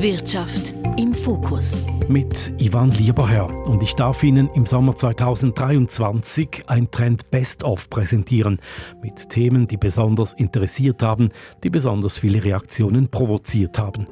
Wirtschaft im Fokus. Mit Ivan Lieberherr. Und ich darf Ihnen im Sommer 2023 ein Trend Best-of präsentieren. Mit Themen, die besonders interessiert haben, die besonders viele Reaktionen provoziert haben.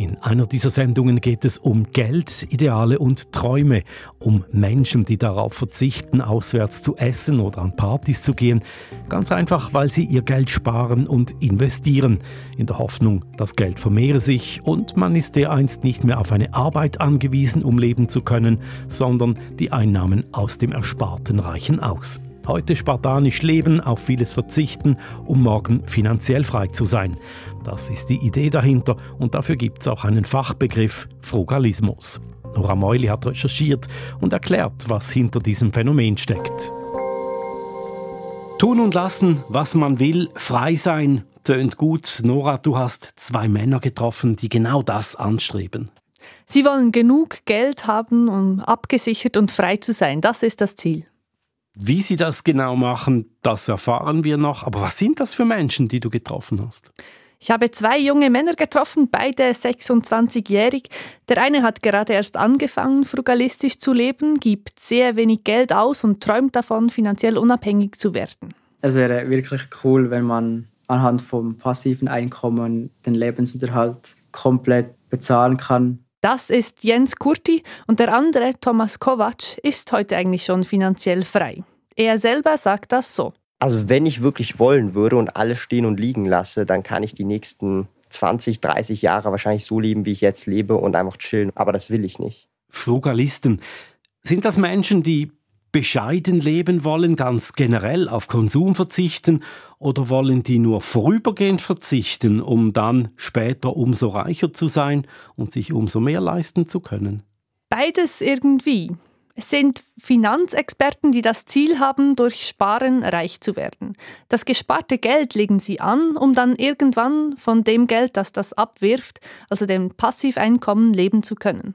In einer dieser Sendungen geht es um Geld, Ideale und Träume, um Menschen, die darauf verzichten, auswärts zu essen oder an Partys zu gehen. Ganz einfach, weil sie ihr Geld sparen und investieren, in der Hoffnung, das Geld vermehre sich und man ist dereinst nicht mehr auf eine Arbeit angewiesen, um leben zu können, sondern die Einnahmen aus dem Ersparten reichen aus. Heute spartanisch leben, auf vieles verzichten, um morgen finanziell frei zu sein. Das ist die Idee dahinter und dafür gibt es auch einen Fachbegriff Frugalismus. Nora Meuli hat recherchiert und erklärt, was hinter diesem Phänomen steckt. Tun und lassen, was man will, frei sein, tönt gut. Nora, du hast zwei Männer getroffen, die genau das anstreben. Sie wollen genug Geld haben, um abgesichert und frei zu sein. Das ist das Ziel. Wie sie das genau machen, das erfahren wir noch. Aber was sind das für Menschen, die du getroffen hast? Ich habe zwei junge Männer getroffen, beide 26-jährig. Der eine hat gerade erst angefangen, frugalistisch zu leben, gibt sehr wenig Geld aus und träumt davon, finanziell unabhängig zu werden. Es wäre wirklich cool, wenn man anhand vom passiven Einkommen den Lebensunterhalt komplett bezahlen kann. Das ist Jens Kurti und der andere, Thomas Kovac, ist heute eigentlich schon finanziell frei. Er selber sagt das so. Also wenn ich wirklich wollen würde und alles stehen und liegen lasse, dann kann ich die nächsten 20, 30 Jahre wahrscheinlich so leben, wie ich jetzt lebe und einfach chillen. Aber das will ich nicht. Frugalisten. Sind das Menschen, die bescheiden leben wollen, ganz generell auf Konsum verzichten, oder wollen die nur vorübergehend verzichten, um dann später umso reicher zu sein und sich umso mehr leisten zu können? Beides irgendwie. Es sind Finanzexperten, die das Ziel haben, durch Sparen reich zu werden. Das gesparte Geld legen sie an, um dann irgendwann von dem Geld, das das abwirft, also dem Passiveinkommen, leben zu können.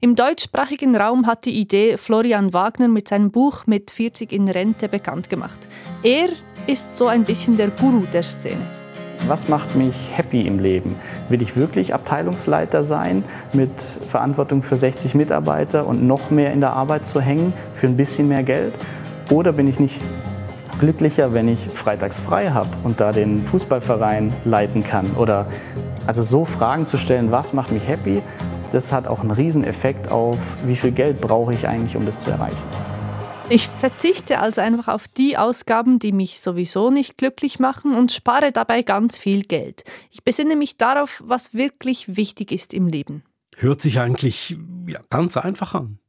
Im deutschsprachigen Raum hat die Idee Florian Wagner mit seinem Buch Mit 40 in Rente bekannt gemacht. Er ist so ein bisschen der Guru der Szene. Was macht mich happy im Leben? Will ich wirklich Abteilungsleiter sein mit Verantwortung für 60 Mitarbeiter und noch mehr in der Arbeit zu hängen für ein bisschen mehr Geld? Oder bin ich nicht glücklicher, wenn ich freitags frei habe und da den Fußballverein leiten kann? Oder also so Fragen zu stellen, was macht mich happy, das hat auch einen Rieseneffekt auf, wie viel Geld brauche ich eigentlich, um das zu erreichen. Ich verzichte also einfach auf die Ausgaben, die mich sowieso nicht glücklich machen und spare dabei ganz viel Geld. Ich besinne mich darauf, was wirklich wichtig ist im Leben. Hört sich eigentlich ja, ganz einfach an.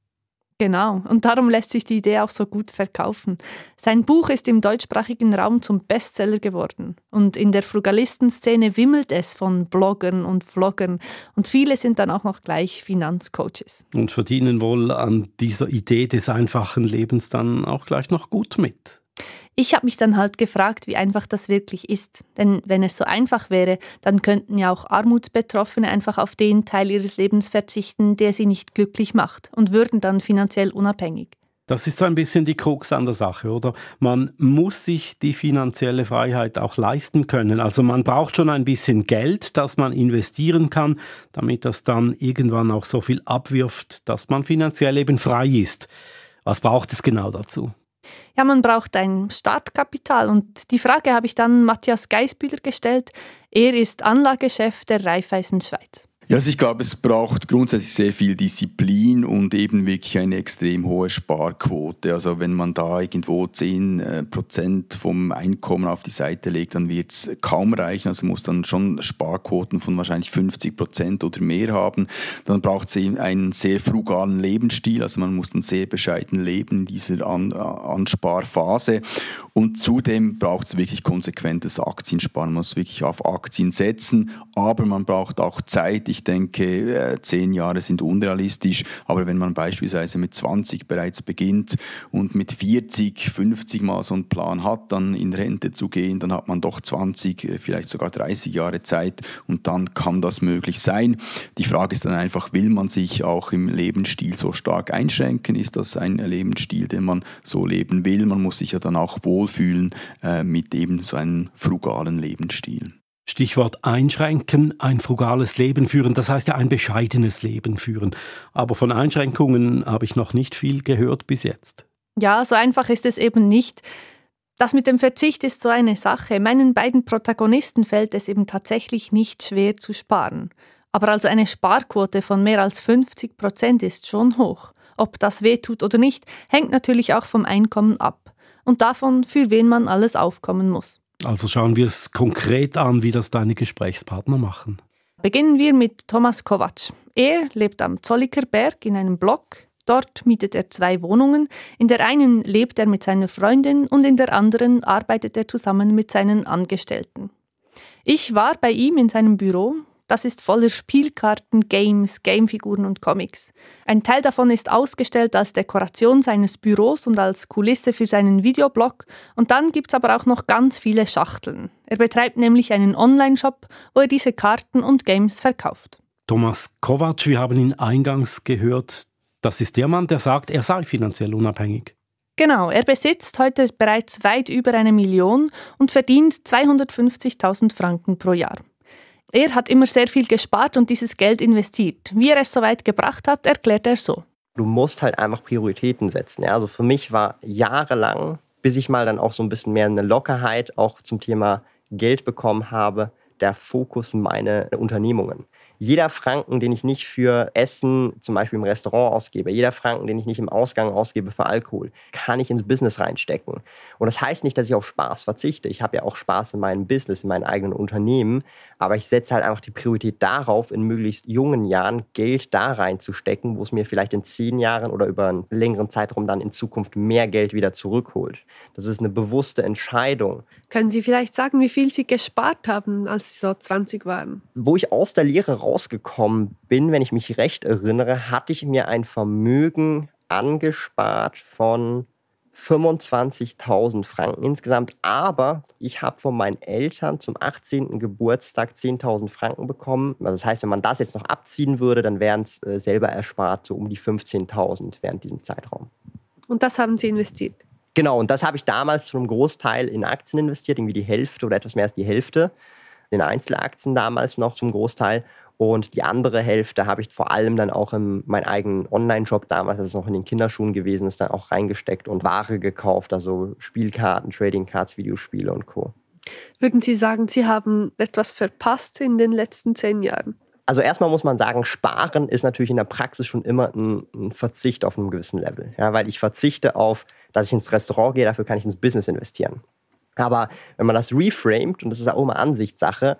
Genau, und darum lässt sich die Idee auch so gut verkaufen. Sein Buch ist im deutschsprachigen Raum zum Bestseller geworden. Und in der Frugalistenszene wimmelt es von Bloggern und Vloggern. Und viele sind dann auch noch gleich Finanzcoaches. Und verdienen wohl an dieser Idee des einfachen Lebens dann auch gleich noch gut mit. Ich habe mich dann halt gefragt, wie einfach das wirklich ist. Denn wenn es so einfach wäre, dann könnten ja auch Armutsbetroffene einfach auf den Teil ihres Lebens verzichten, der sie nicht glücklich macht und würden dann finanziell unabhängig. Das ist so ein bisschen die Krux an der Sache, oder? Man muss sich die finanzielle Freiheit auch leisten können. Also man braucht schon ein bisschen Geld, das man investieren kann, damit das dann irgendwann auch so viel abwirft, dass man finanziell eben frei ist. Was braucht es genau dazu? Ja, man braucht ein Startkapital und die Frage habe ich dann Matthias Geisbühler gestellt. Er ist Anlagechef der Raiffeisen Schweiz. Ja, also ich glaube, es braucht grundsätzlich sehr viel Disziplin und eben wirklich eine extrem hohe Sparquote. Also wenn man da irgendwo 10 äh, Prozent vom Einkommen auf die Seite legt, dann wird es kaum reichen. Also muss dann schon Sparquoten von wahrscheinlich 50 Prozent oder mehr haben. Dann braucht es einen sehr frugalen Lebensstil. Also man muss dann sehr bescheiden leben in dieser An Ansparphase. Und zudem braucht es wirklich konsequentes Aktiensparen. Man muss wirklich auf Aktien setzen, aber man braucht auch Zeit. Ich denke, äh, zehn Jahre sind unrealistisch, aber wenn man beispielsweise mit 20 bereits beginnt und mit 40, 50 mal so einen Plan hat, dann in Rente zu gehen, dann hat man doch 20, äh, vielleicht sogar 30 Jahre Zeit und dann kann das möglich sein. Die Frage ist dann einfach, will man sich auch im Lebensstil so stark einschränken? Ist das ein Lebensstil, den man so leben will? Man muss sich ja dann auch wohlfühlen äh, mit eben so einem frugalen Lebensstil. Stichwort einschränken, ein frugales Leben führen, das heißt ja ein bescheidenes Leben führen. Aber von Einschränkungen habe ich noch nicht viel gehört bis jetzt. Ja, so einfach ist es eben nicht. Das mit dem Verzicht ist so eine Sache. Meinen beiden Protagonisten fällt es eben tatsächlich nicht schwer zu sparen. Aber also eine Sparquote von mehr als 50 Prozent ist schon hoch. Ob das wehtut oder nicht, hängt natürlich auch vom Einkommen ab und davon, für wen man alles aufkommen muss. Also schauen wir es konkret an, wie das deine Gesprächspartner machen. Beginnen wir mit Thomas Kovac. Er lebt am Zolliker Berg in einem Block. Dort mietet er zwei Wohnungen. In der einen lebt er mit seiner Freundin und in der anderen arbeitet er zusammen mit seinen Angestellten. Ich war bei ihm in seinem Büro. Das ist voller Spielkarten, Games, Gamefiguren und Comics. Ein Teil davon ist ausgestellt als Dekoration seines Büros und als Kulisse für seinen Videoblog. Und dann gibt es aber auch noch ganz viele Schachteln. Er betreibt nämlich einen Online-Shop, wo er diese Karten und Games verkauft. Thomas Kovac, wir haben ihn eingangs gehört, das ist der Mann, der sagt, er sei finanziell unabhängig. Genau, er besitzt heute bereits weit über eine Million und verdient 250.000 Franken pro Jahr. Er hat immer sehr viel gespart und dieses Geld investiert. Wie er es so weit gebracht hat, erklärt er so. Du musst halt einfach Prioritäten setzen. Ja? Also für mich war jahrelang, bis ich mal dann auch so ein bisschen mehr eine Lockerheit auch zum Thema Geld bekommen habe, der Fokus meine Unternehmungen jeder Franken, den ich nicht für Essen, zum Beispiel im Restaurant ausgebe, jeder Franken, den ich nicht im Ausgang ausgebe für Alkohol, kann ich ins Business reinstecken. Und das heißt nicht, dass ich auf Spaß verzichte. Ich habe ja auch Spaß in meinem Business, in meinen eigenen Unternehmen. Aber ich setze halt einfach die Priorität darauf, in möglichst jungen Jahren Geld da reinzustecken, wo es mir vielleicht in zehn Jahren oder über einen längeren Zeitraum dann in Zukunft mehr Geld wieder zurückholt. Das ist eine bewusste Entscheidung. Können Sie vielleicht sagen, wie viel Sie gespart haben, als Sie so 20 waren? Wo ich aus der Lehre rausgekommen bin, wenn ich mich recht erinnere, hatte ich mir ein Vermögen angespart von 25.000 Franken insgesamt. Aber ich habe von meinen Eltern zum 18. Geburtstag 10.000 Franken bekommen. Also das heißt, wenn man das jetzt noch abziehen würde, dann wären es äh, selber erspart so um die 15.000 während diesem Zeitraum. Und das haben Sie investiert? Genau, und das habe ich damals zu einem Großteil in Aktien investiert, irgendwie die Hälfte oder etwas mehr als die Hälfte. In Einzelaktien damals noch zum Großteil. Und die andere Hälfte habe ich vor allem dann auch in meinen eigenen Online-Shop damals, das ist noch in den Kinderschuhen gewesen ist, dann auch reingesteckt und Ware gekauft, also Spielkarten, Trading Cards, Videospiele und Co. Würden Sie sagen, Sie haben etwas verpasst in den letzten zehn Jahren? Also erstmal muss man sagen, Sparen ist natürlich in der Praxis schon immer ein, ein, Verzicht auf einem gewissen Level. Ja, weil ich verzichte auf, dass ich ins Restaurant gehe, dafür kann ich ins Business investieren. Aber wenn man das reframed, und das ist auch immer Ansichtssache,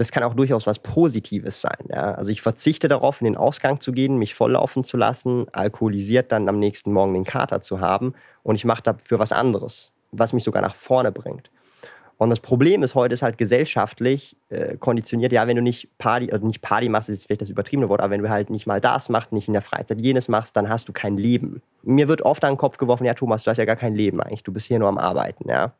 das kann auch durchaus was Positives sein. Ja? Also ich verzichte darauf, in den Ausgang zu gehen, mich volllaufen zu lassen, alkoholisiert dann am nächsten Morgen den Kater zu haben und ich mache dafür was anderes, was mich sogar nach vorne bringt. Und das Problem ist heute ist halt gesellschaftlich äh, konditioniert, ja, wenn du nicht Party, also nicht Party machst, ist vielleicht das übertriebene Wort, aber wenn du halt nicht mal das machst, nicht in der Freizeit jenes machst, dann hast du kein Leben. Mir wird oft an den Kopf geworfen, ja, Thomas, du hast ja gar kein Leben eigentlich, du bist hier nur am Arbeiten, ja.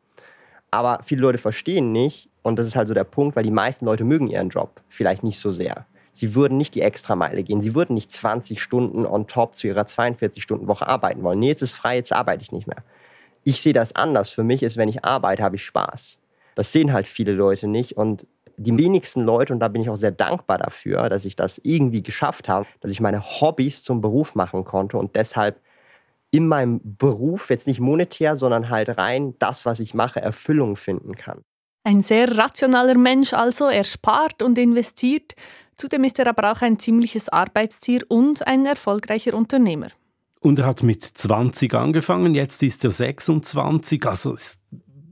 Aber viele Leute verstehen nicht, und das ist halt so der Punkt, weil die meisten Leute mögen ihren Job vielleicht nicht so sehr. Sie würden nicht die Extrameile gehen. Sie würden nicht 20 Stunden on top zu ihrer 42-Stunden-Woche arbeiten wollen. Nee, jetzt ist frei, jetzt arbeite ich nicht mehr. Ich sehe das anders. Für mich ist, wenn ich arbeite, habe ich Spaß. Das sehen halt viele Leute nicht. Und die wenigsten Leute, und da bin ich auch sehr dankbar dafür, dass ich das irgendwie geschafft habe, dass ich meine Hobbys zum Beruf machen konnte und deshalb in meinem Beruf, jetzt nicht monetär, sondern halt rein das, was ich mache, Erfüllung finden kann. Ein sehr rationaler Mensch also, er spart und investiert. Zudem ist er aber auch ein ziemliches Arbeitstier und ein erfolgreicher Unternehmer. Und er hat mit 20 angefangen, jetzt ist er 26, also ist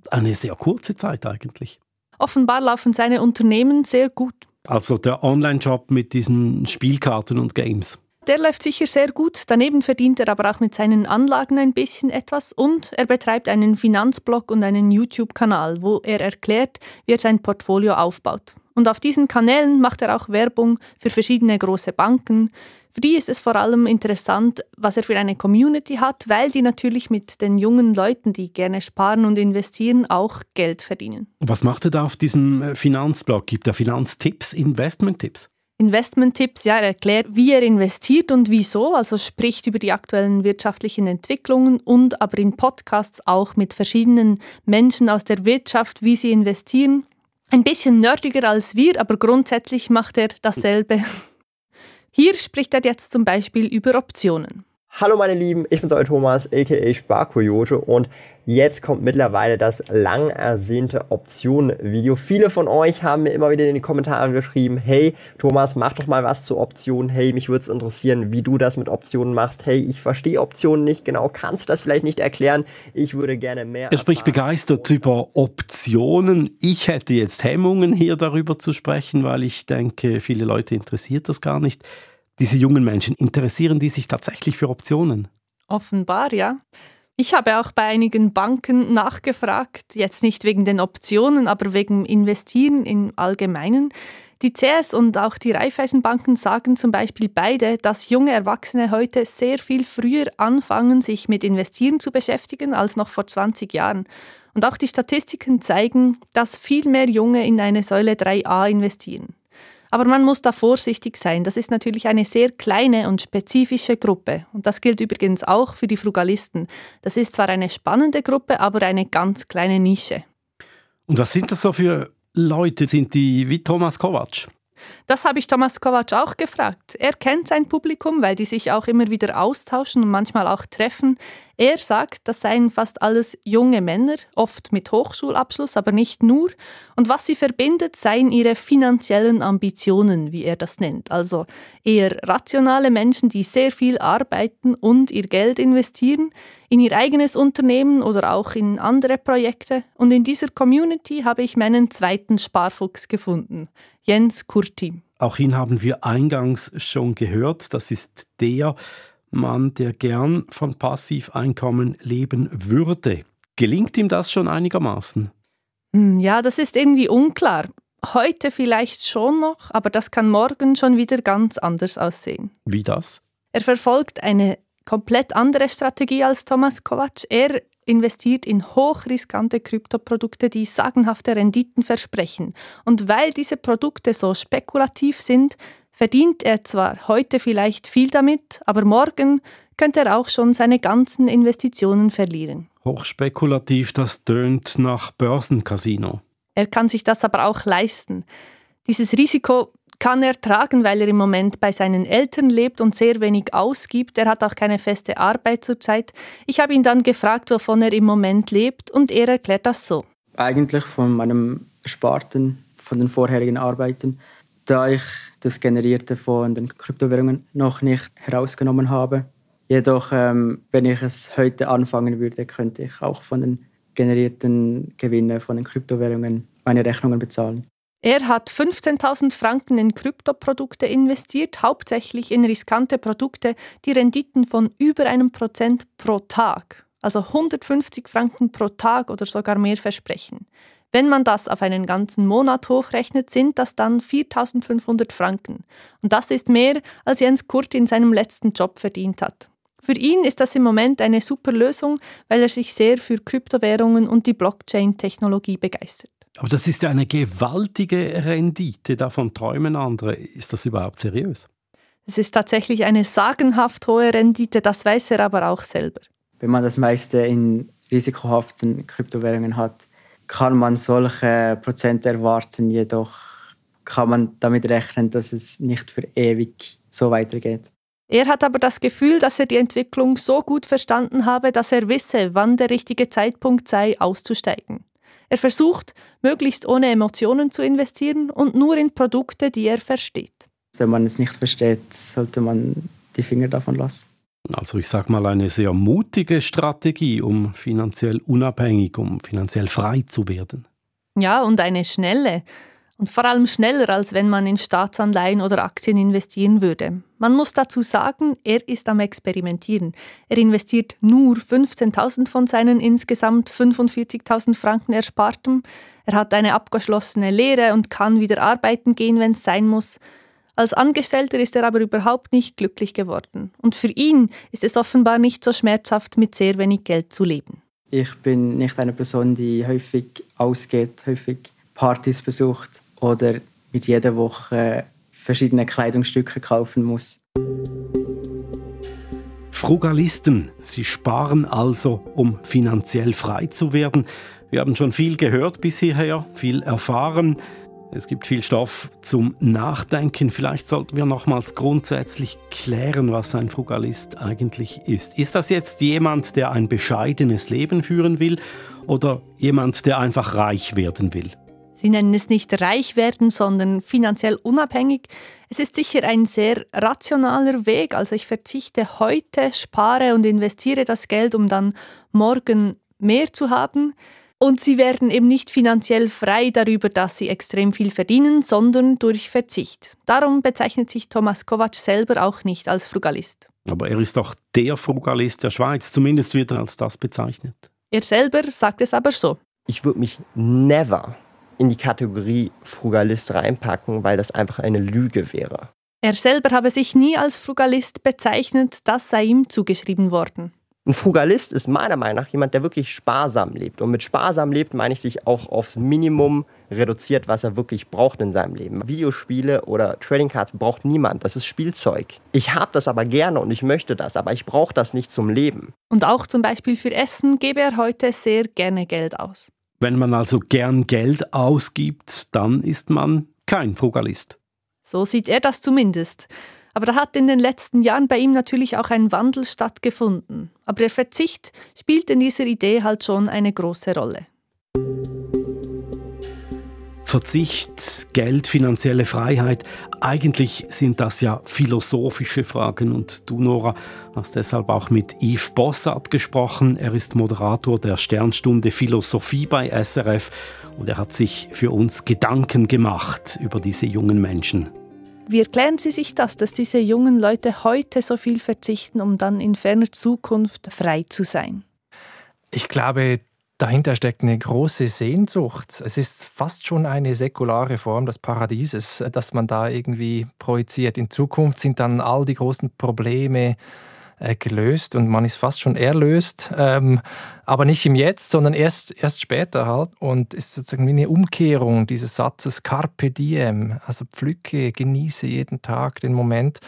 eine sehr kurze Zeit eigentlich. Offenbar laufen seine Unternehmen sehr gut. Also der Online-Job mit diesen Spielkarten und Games. Der läuft sicher sehr gut. Daneben verdient er aber auch mit seinen Anlagen ein bisschen etwas und er betreibt einen Finanzblog und einen YouTube-Kanal, wo er erklärt, wie er sein Portfolio aufbaut. Und auf diesen Kanälen macht er auch Werbung für verschiedene große Banken. Für die ist es vor allem interessant, was er für eine Community hat, weil die natürlich mit den jungen Leuten, die gerne sparen und investieren, auch Geld verdienen. Was macht er da auf diesem Finanzblog? Gibt er Finanztipps, Investmenttipps? Investmenttipps, ja, er erklärt, wie er investiert und wieso, also spricht über die aktuellen wirtschaftlichen Entwicklungen und aber in Podcasts auch mit verschiedenen Menschen aus der Wirtschaft, wie sie investieren. Ein bisschen nerdiger als wir, aber grundsätzlich macht er dasselbe. Hier spricht er jetzt zum Beispiel über Optionen. Hallo meine Lieben, ich bin's euer Thomas, aka Sparkoyote und jetzt kommt mittlerweile das lang ersehnte Optionen-Video. Viele von euch haben mir immer wieder in die Kommentare geschrieben, hey Thomas, mach doch mal was zu Optionen, hey, mich würde es interessieren, wie du das mit Optionen machst, hey, ich verstehe Optionen nicht genau, kannst du das vielleicht nicht erklären? Ich würde gerne mehr... Er spricht begeistert über Optionen. Ich hätte jetzt Hemmungen hier darüber zu sprechen, weil ich denke, viele Leute interessiert das gar nicht diese jungen Menschen, interessieren die sich tatsächlich für Optionen? Offenbar, ja. Ich habe auch bei einigen Banken nachgefragt, jetzt nicht wegen den Optionen, aber wegen Investieren im Allgemeinen. Die CS und auch die Raiffeisenbanken sagen zum Beispiel beide, dass junge Erwachsene heute sehr viel früher anfangen, sich mit Investieren zu beschäftigen als noch vor 20 Jahren. Und auch die Statistiken zeigen, dass viel mehr Junge in eine Säule 3a investieren. Aber man muss da vorsichtig sein. Das ist natürlich eine sehr kleine und spezifische Gruppe. Und das gilt übrigens auch für die Frugalisten. Das ist zwar eine spannende Gruppe, aber eine ganz kleine Nische. Und was sind das so für Leute? Sind die wie Thomas Kovac? Das habe ich Thomas Kovac auch gefragt. Er kennt sein Publikum, weil die sich auch immer wieder austauschen und manchmal auch treffen. Er sagt, das seien fast alles junge Männer, oft mit Hochschulabschluss, aber nicht nur. Und was sie verbindet, seien ihre finanziellen Ambitionen, wie er das nennt. Also eher rationale Menschen, die sehr viel arbeiten und ihr Geld investieren in ihr eigenes Unternehmen oder auch in andere Projekte. Und in dieser Community habe ich meinen zweiten Sparfuchs gefunden, Jens Kurti. Auch ihn haben wir eingangs schon gehört. Das ist der, Mann, der gern von Passiveinkommen leben würde. Gelingt ihm das schon einigermaßen? Hm, ja, das ist irgendwie unklar. Heute vielleicht schon noch, aber das kann morgen schon wieder ganz anders aussehen. Wie das? Er verfolgt eine komplett andere Strategie als Thomas Kovac. Er investiert in hochriskante Kryptoprodukte, die sagenhafte Renditen versprechen. Und weil diese Produkte so spekulativ sind, verdient er zwar heute vielleicht viel damit, aber morgen könnte er auch schon seine ganzen Investitionen verlieren. Hochspekulativ, das tönt nach Börsencasino. Er kann sich das aber auch leisten. Dieses Risiko kann er tragen, weil er im Moment bei seinen Eltern lebt und sehr wenig ausgibt. Er hat auch keine feste Arbeit zurzeit. Ich habe ihn dann gefragt, wovon er im Moment lebt und er erklärt das so. Eigentlich von meinem Sparten, von den vorherigen Arbeiten da ich das Generierte von den Kryptowährungen noch nicht herausgenommen habe. Jedoch, ähm, wenn ich es heute anfangen würde, könnte ich auch von den generierten Gewinnen von den Kryptowährungen meine Rechnungen bezahlen. Er hat 15.000 Franken in Kryptoprodukte investiert, hauptsächlich in riskante Produkte, die Renditen von über einem Prozent pro Tag, also 150 Franken pro Tag oder sogar mehr versprechen. Wenn man das auf einen ganzen Monat hochrechnet, sind das dann 4500 Franken. Und das ist mehr, als Jens Kurt in seinem letzten Job verdient hat. Für ihn ist das im Moment eine super Lösung, weil er sich sehr für Kryptowährungen und die Blockchain-Technologie begeistert. Aber das ist ja eine gewaltige Rendite, davon träumen andere. Ist das überhaupt seriös? Es ist tatsächlich eine sagenhaft hohe Rendite, das weiß er aber auch selber. Wenn man das meiste in risikohaften Kryptowährungen hat, kann man solche Prozente erwarten, jedoch kann man damit rechnen, dass es nicht für ewig so weitergeht. Er hat aber das Gefühl, dass er die Entwicklung so gut verstanden habe, dass er wisse, wann der richtige Zeitpunkt sei, auszusteigen. Er versucht, möglichst ohne Emotionen zu investieren und nur in Produkte, die er versteht. Wenn man es nicht versteht, sollte man die Finger davon lassen. Also ich sage mal eine sehr mutige Strategie, um finanziell unabhängig, um finanziell frei zu werden. Ja, und eine schnelle. Und vor allem schneller, als wenn man in Staatsanleihen oder Aktien investieren würde. Man muss dazu sagen, er ist am Experimentieren. Er investiert nur 15.000 von seinen insgesamt 45.000 Franken Erspartem. Er hat eine abgeschlossene Lehre und kann wieder arbeiten gehen, wenn es sein muss. Als Angestellter ist er aber überhaupt nicht glücklich geworden. Und für ihn ist es offenbar nicht so schmerzhaft, mit sehr wenig Geld zu leben. Ich bin nicht eine Person, die häufig ausgeht, häufig Partys besucht oder mit jeder Woche verschiedene Kleidungsstücke kaufen muss. Frugalisten, sie sparen also, um finanziell frei zu werden. Wir haben schon viel gehört bis hierher, viel erfahren. Es gibt viel Stoff zum Nachdenken. Vielleicht sollten wir nochmals grundsätzlich klären, was ein Frugalist eigentlich ist. Ist das jetzt jemand, der ein bescheidenes Leben führen will oder jemand, der einfach reich werden will? Sie nennen es nicht reich werden, sondern finanziell unabhängig. Es ist sicher ein sehr rationaler Weg. Also ich verzichte heute, spare und investiere das Geld, um dann morgen mehr zu haben. Und sie werden eben nicht finanziell frei darüber, dass sie extrem viel verdienen, sondern durch Verzicht. Darum bezeichnet sich Thomas Kovac selber auch nicht als Frugalist. Aber er ist doch der Frugalist der Schweiz, zumindest wird er als das bezeichnet. Er selber sagt es aber so. Ich würde mich never in die Kategorie Frugalist reinpacken, weil das einfach eine Lüge wäre. Er selber habe sich nie als Frugalist bezeichnet, das sei ihm zugeschrieben worden. Ein Frugalist ist meiner Meinung nach jemand, der wirklich sparsam lebt. Und mit sparsam lebt meine ich sich auch aufs Minimum reduziert, was er wirklich braucht in seinem Leben. Videospiele oder Trading Cards braucht niemand. Das ist Spielzeug. Ich habe das aber gerne und ich möchte das, aber ich brauche das nicht zum Leben. Und auch zum Beispiel für Essen gebe er heute sehr gerne Geld aus. Wenn man also gern Geld ausgibt, dann ist man kein Frugalist. So sieht er das zumindest. Aber da hat in den letzten Jahren bei ihm natürlich auch ein Wandel stattgefunden. Aber der Verzicht spielt in dieser Idee halt schon eine große Rolle. Verzicht, Geld, finanzielle Freiheit, eigentlich sind das ja philosophische Fragen und du, Nora, hast deshalb auch mit Yves Bossart gesprochen. Er ist Moderator der Sternstunde Philosophie bei SRF und er hat sich für uns Gedanken gemacht über diese jungen Menschen. Wie erklären Sie sich das, dass diese jungen Leute heute so viel verzichten, um dann in ferner Zukunft frei zu sein? Ich glaube, dahinter steckt eine große Sehnsucht. Es ist fast schon eine säkulare Form des Paradieses, dass man da irgendwie projiziert. In Zukunft sind dann all die großen Probleme äh, gelöst und man ist fast schon erlöst, ähm, aber nicht im Jetzt, sondern erst, erst später halt und ist sozusagen wie eine Umkehrung dieses Satzes Carpe diem, also pflücke, genieße jeden Tag den Moment.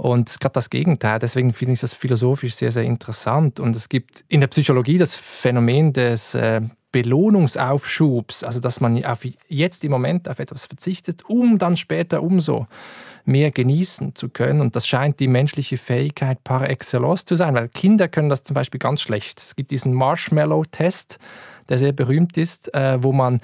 Und es ist gerade das Gegenteil. Deswegen finde ich das philosophisch sehr, sehr interessant. Und es gibt in der Psychologie das Phänomen des äh, Belohnungsaufschubs, also dass man auf jetzt im Moment auf etwas verzichtet, um dann später umso mehr genießen zu können. Und das scheint die menschliche Fähigkeit par excellence zu sein, weil Kinder können das zum Beispiel ganz schlecht. Es gibt diesen Marshmallow-Test, der sehr berühmt ist, äh, wo man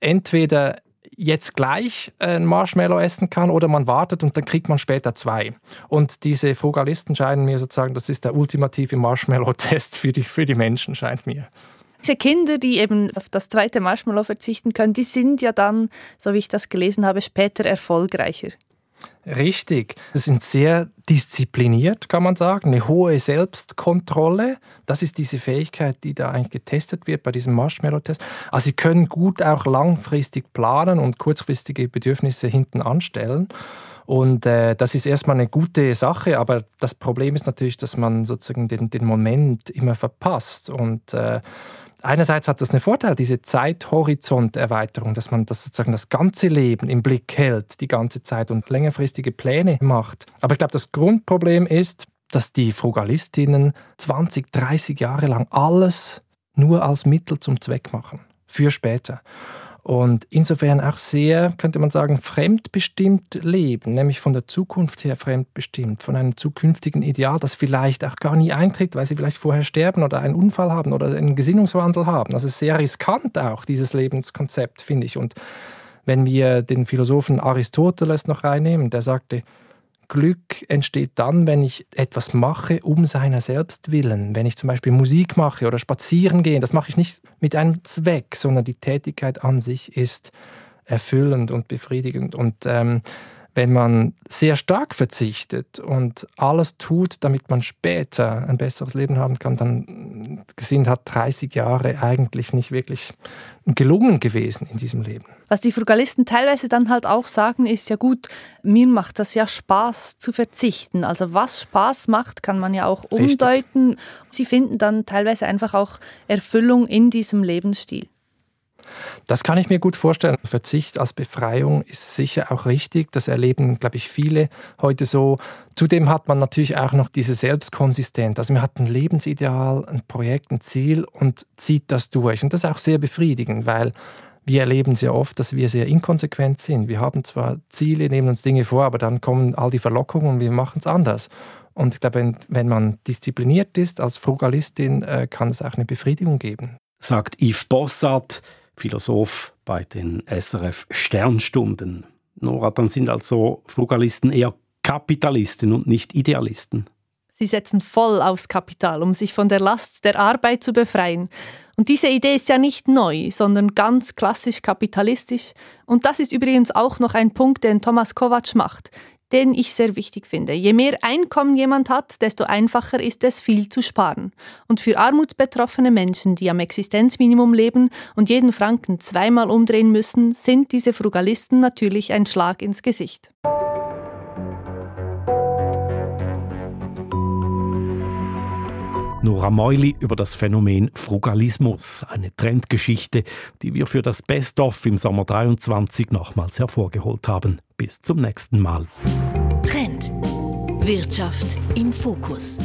entweder jetzt gleich ein Marshmallow essen kann oder man wartet und dann kriegt man später zwei. Und diese Frugalisten scheinen mir sozusagen, das ist der ultimative Marshmallow-Test für die, für die Menschen, scheint mir. Diese Kinder, die eben auf das zweite Marshmallow verzichten können, die sind ja dann, so wie ich das gelesen habe, später erfolgreicher. Richtig. Sie sind sehr diszipliniert, kann man sagen. Eine hohe Selbstkontrolle. Das ist diese Fähigkeit, die da eigentlich getestet wird bei diesem Marshmallow-Test. Also sie können gut auch langfristig planen und kurzfristige Bedürfnisse hinten anstellen. Und äh, das ist erstmal eine gute Sache, aber das Problem ist natürlich, dass man sozusagen den, den Moment immer verpasst. Und äh, einerseits hat das einen Vorteil, diese Zeithorizonterweiterung, dass man das sozusagen das ganze Leben im Blick hält, die ganze Zeit und längerfristige Pläne macht. Aber ich glaube, das Grundproblem ist, dass die Frugalistinnen 20, 30 Jahre lang alles nur als Mittel zum Zweck machen, für später und insofern auch sehr, könnte man sagen, fremdbestimmt leben, nämlich von der Zukunft her fremdbestimmt, von einem zukünftigen Ideal, das vielleicht auch gar nie eintritt, weil sie vielleicht vorher sterben oder einen Unfall haben oder einen Gesinnungswandel haben. Also sehr riskant auch, dieses Lebenskonzept, finde ich. Und wenn wir den Philosophen Aristoteles noch reinnehmen, der sagte, Glück entsteht dann, wenn ich etwas mache um seiner selbst willen. Wenn ich zum Beispiel Musik mache oder spazieren gehe, das mache ich nicht mit einem Zweck, sondern die Tätigkeit an sich ist erfüllend und befriedigend. Und ähm, wenn man sehr stark verzichtet und alles tut, damit man später ein besseres Leben haben kann, dann sind hat 30 Jahre eigentlich nicht wirklich gelungen gewesen in diesem Leben. Was die Frugalisten teilweise dann halt auch sagen, ist ja gut, mir macht das ja Spaß zu verzichten. Also was Spaß macht, kann man ja auch umdeuten. Richtig. Sie finden dann teilweise einfach auch Erfüllung in diesem Lebensstil. Das kann ich mir gut vorstellen. Verzicht als Befreiung ist sicher auch richtig. Das erleben, glaube ich, viele heute so. Zudem hat man natürlich auch noch diese Selbstkonsistenz. Also man hat ein Lebensideal, ein Projekt, ein Ziel und zieht das durch. Und das ist auch sehr befriedigend, weil wir erleben sehr oft, dass wir sehr inkonsequent sind. Wir haben zwar Ziele, nehmen uns Dinge vor, aber dann kommen all die Verlockungen und wir machen es anders. Und ich glaube, wenn man diszipliniert ist als Frugalistin, äh, kann es auch eine Befriedigung geben. Sagt Yves Bossart, Philosoph bei den SRF Sternstunden. Nora, dann sind also Frugalisten eher Kapitalisten und nicht Idealisten. Sie setzen voll aufs Kapital, um sich von der Last der Arbeit zu befreien. Und diese Idee ist ja nicht neu, sondern ganz klassisch kapitalistisch. Und das ist übrigens auch noch ein Punkt, den Thomas Kovac macht den ich sehr wichtig finde. Je mehr Einkommen jemand hat, desto einfacher ist es, viel zu sparen. Und für armutsbetroffene Menschen, die am Existenzminimum leben und jeden Franken zweimal umdrehen müssen, sind diese Frugalisten natürlich ein Schlag ins Gesicht. Nora Meuli über das Phänomen Frugalismus, eine Trendgeschichte, die wir für das Best-of im Sommer 23 nochmals hervorgeholt haben. Bis zum nächsten Mal. Trend. Wirtschaft im Fokus.